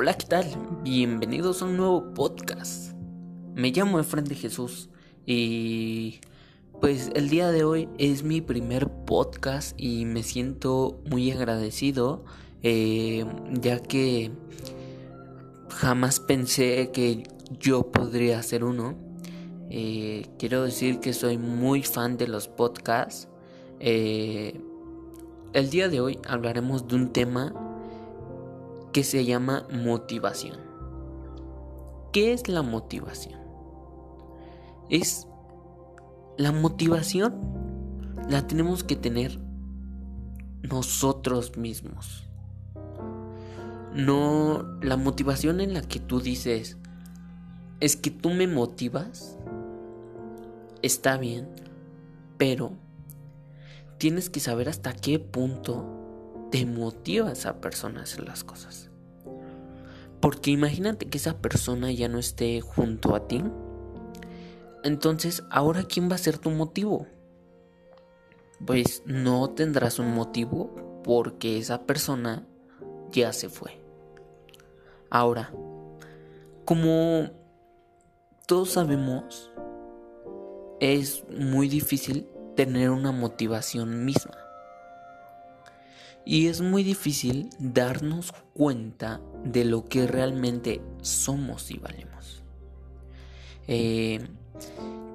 Hola, ¿qué tal? Bienvenidos a un nuevo podcast. Me llamo Efraín de Jesús y pues el día de hoy es mi primer podcast y me siento muy agradecido eh, ya que jamás pensé que yo podría hacer uno. Eh, quiero decir que soy muy fan de los podcasts. Eh, el día de hoy hablaremos de un tema que se llama motivación. ¿Qué es la motivación? Es la motivación la tenemos que tener nosotros mismos. No la motivación en la que tú dices es que tú me motivas está bien, pero tienes que saber hasta qué punto te motiva a esa persona a hacer las cosas. Porque imagínate que esa persona ya no esté junto a ti. Entonces, ¿ahora quién va a ser tu motivo? Pues no tendrás un motivo porque esa persona ya se fue. Ahora, como todos sabemos, es muy difícil tener una motivación misma. Y es muy difícil darnos cuenta de lo que realmente somos y valemos. Eh,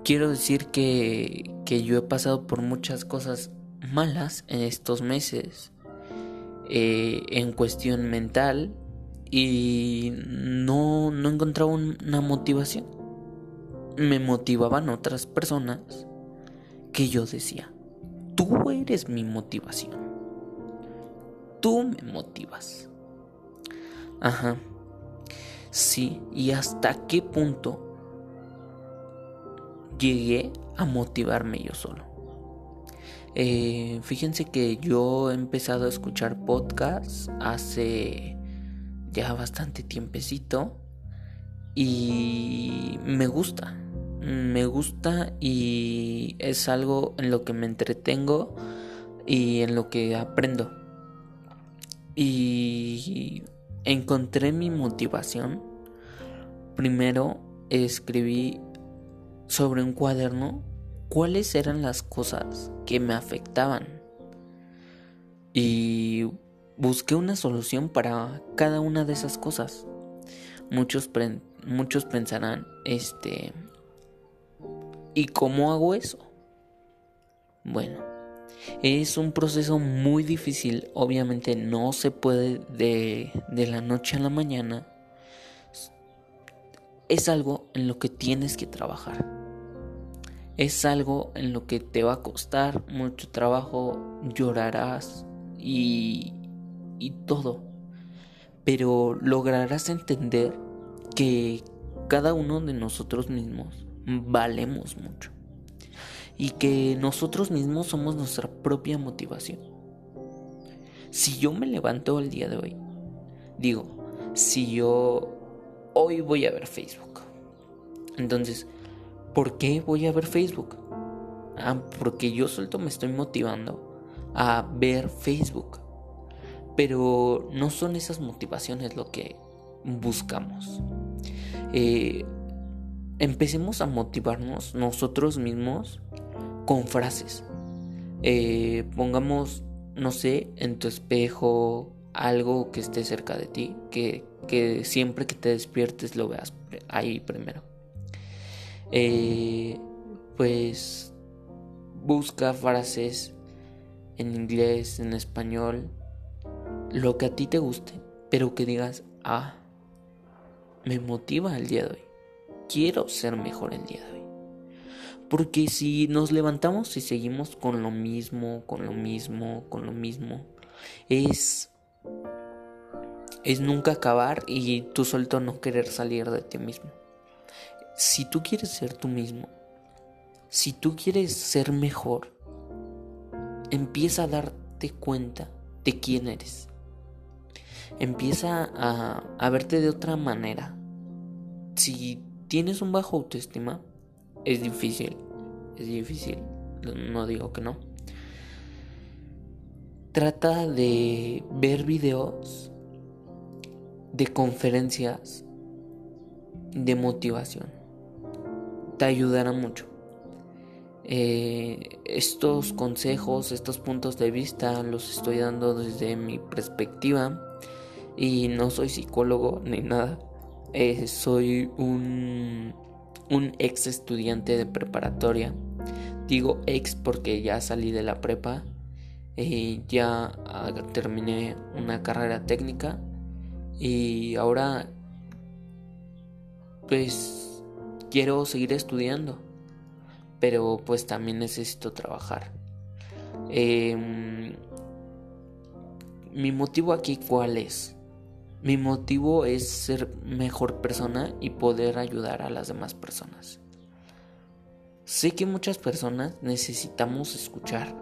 quiero decir que, que, yo he pasado por muchas cosas malas en estos meses. Eh, en cuestión mental. Y no, no encontraba una motivación. Me motivaban otras personas que yo decía, tú eres mi motivación tú me motivas. Ajá. Sí, y hasta qué punto llegué a motivarme yo solo. Eh, fíjense que yo he empezado a escuchar podcasts hace ya bastante tiempecito y me gusta, me gusta y es algo en lo que me entretengo y en lo que aprendo y encontré mi motivación. Primero escribí sobre un cuaderno cuáles eran las cosas que me afectaban. Y busqué una solución para cada una de esas cosas. Muchos, muchos pensarán, este, ¿y cómo hago eso? Bueno, es un proceso muy difícil, obviamente no se puede de, de la noche a la mañana. Es algo en lo que tienes que trabajar. Es algo en lo que te va a costar mucho trabajo, llorarás y, y todo. Pero lograrás entender que cada uno de nosotros mismos valemos mucho y que nosotros mismos somos nuestra propia motivación. Si yo me levanto el día de hoy, digo, si yo hoy voy a ver Facebook, entonces, ¿por qué voy a ver Facebook? Ah, porque yo suelto me estoy motivando a ver Facebook. Pero no son esas motivaciones lo que buscamos. Eh, empecemos a motivarnos nosotros mismos con frases. Eh, pongamos, no sé, en tu espejo algo que esté cerca de ti, que, que siempre que te despiertes lo veas ahí primero. Eh, pues busca frases en inglés, en español, lo que a ti te guste, pero que digas, ah, me motiva el día de hoy. Quiero ser mejor el día de hoy. Porque si nos levantamos y seguimos con lo mismo, con lo mismo, con lo mismo, es es nunca acabar y tú suelto no querer salir de ti mismo. Si tú quieres ser tú mismo, si tú quieres ser mejor, empieza a darte cuenta de quién eres. Empieza a, a verte de otra manera. Si tienes un bajo autoestima, es difícil, es difícil, no digo que no. Trata de ver videos de conferencias de motivación. Te ayudará mucho. Eh, estos consejos, estos puntos de vista los estoy dando desde mi perspectiva y no soy psicólogo ni nada. Eh, soy un, un ex estudiante de preparatoria. Digo ex porque ya salí de la prepa. eh, ya ah, terminé una carrera técnica y ahora pues quiero seguir estudiando pero pues también necesito trabajar em, mi motivo aquí cuál es mi motivo es ser mejor persona y poder ayudar a las demás personas. Sé que muchas personas necesitamos escuchar.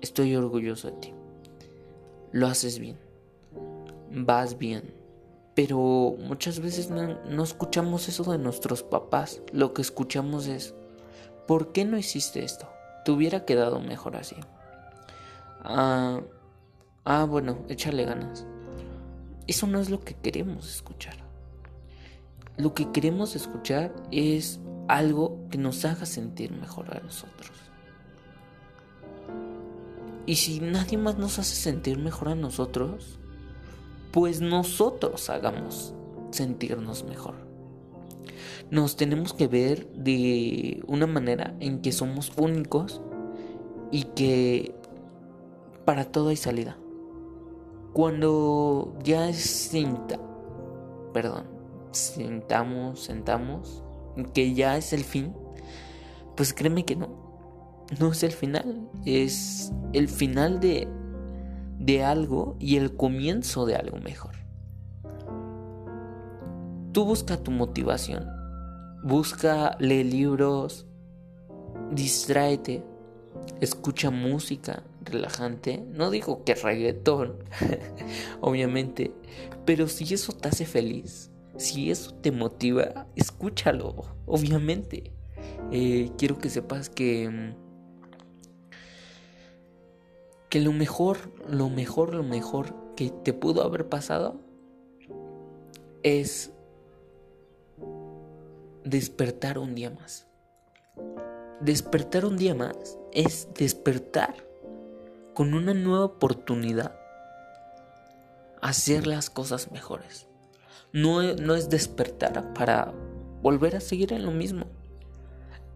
Estoy orgulloso de ti. Lo haces bien. Vas bien. Pero muchas veces no, escuchamos eso de nuestros papás. Lo que escuchamos es, ¿por qué no hiciste esto? Te hubiera quedado mejor así. Ah, ah bueno, échale ganas. Eso no es lo que queremos escuchar. Lo que queremos escuchar es algo que nos haga sentir mejor a nosotros. Y si nadie más nos hace sentir mejor a nosotros, pues nosotros hagamos sentirnos mejor. Nos tenemos que ver de una manera en que somos únicos y que para todo hay salida. Cuando ya sienta, perdón, sentamos, sentamos, que ya es el fin, pues créeme que no. No es el final, es el final de, de algo y el comienzo de algo mejor. Tú busca tu motivación, busca, lee libros, distráete, escucha música, relajante. No digo que reggaetón, obviamente, pero si eso te hace feliz, si eso te motiva, escúchalo, obviamente. Eh, quiero que sepas que mm, que lo mejor, lo mejor, lo mejor que te pudo haber pasado es despertar un día más. Despertar un día más es despertar con una nueva oportunidad hacer las cosas mejores. No, no es despertar para volver a seguir en lo mismo.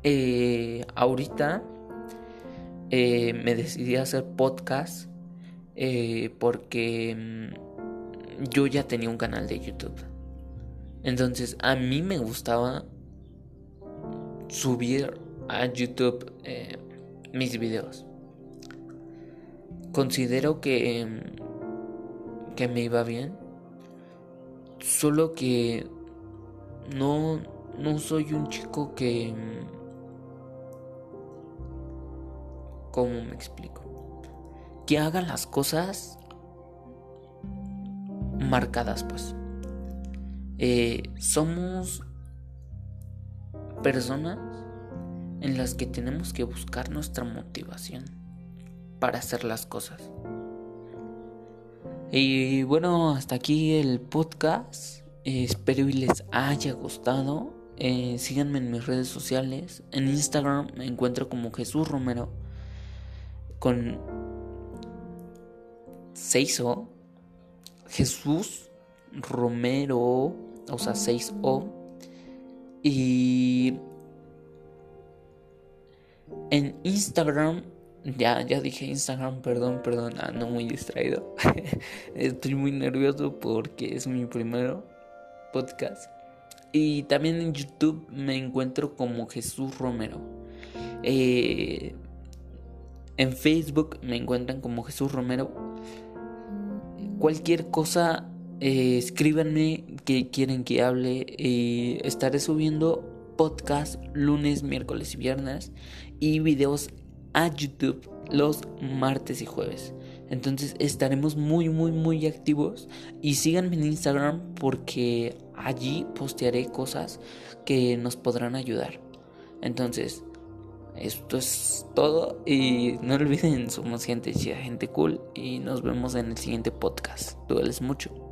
Eh, ahorita eh, me decidí a hacer podcast eh, porque mm, yo ya tenía un canal de YouTube. Entonces a mí me gustaba subir a YouTube mis videos considero que, que me iba bien. Solo que no, no soy un chico que... ¿Cómo me explico? Que haga las cosas marcadas, pues. Eh, somos personas en las que tenemos que buscar nuestra motivación para hacer las cosas. Y bueno, hasta aquí el podcast. espero y les haya gustado. Eh, síganme en mis redes sociales. En Instagram me encuentro como Jesús Romero. Con 6O. Jesús Romero. O sea, 6O. Y en Instagram ya, ya dije Instagram, perdón, perdón, ah, no muy distraído. Estoy muy nervioso porque es mi primer podcast. Y también en YouTube me encuentro como Jesús Romero. Eh, en Facebook me encuentran como Jesús Romero. Cualquier cosa, eh, escríbanme que quieren que hable. y estaré subiendo podcast lunes, miércoles y viernes. Y videos a YouTube los martes y jueves. Entonces estaremos muy muy muy activos y síganme en Instagram porque allí postearé cosas que nos podrán ayudar. Entonces, esto es todo y no olviden, somos gente chida, gente cool y nos vemos en el siguiente podcast. Dueles mucho.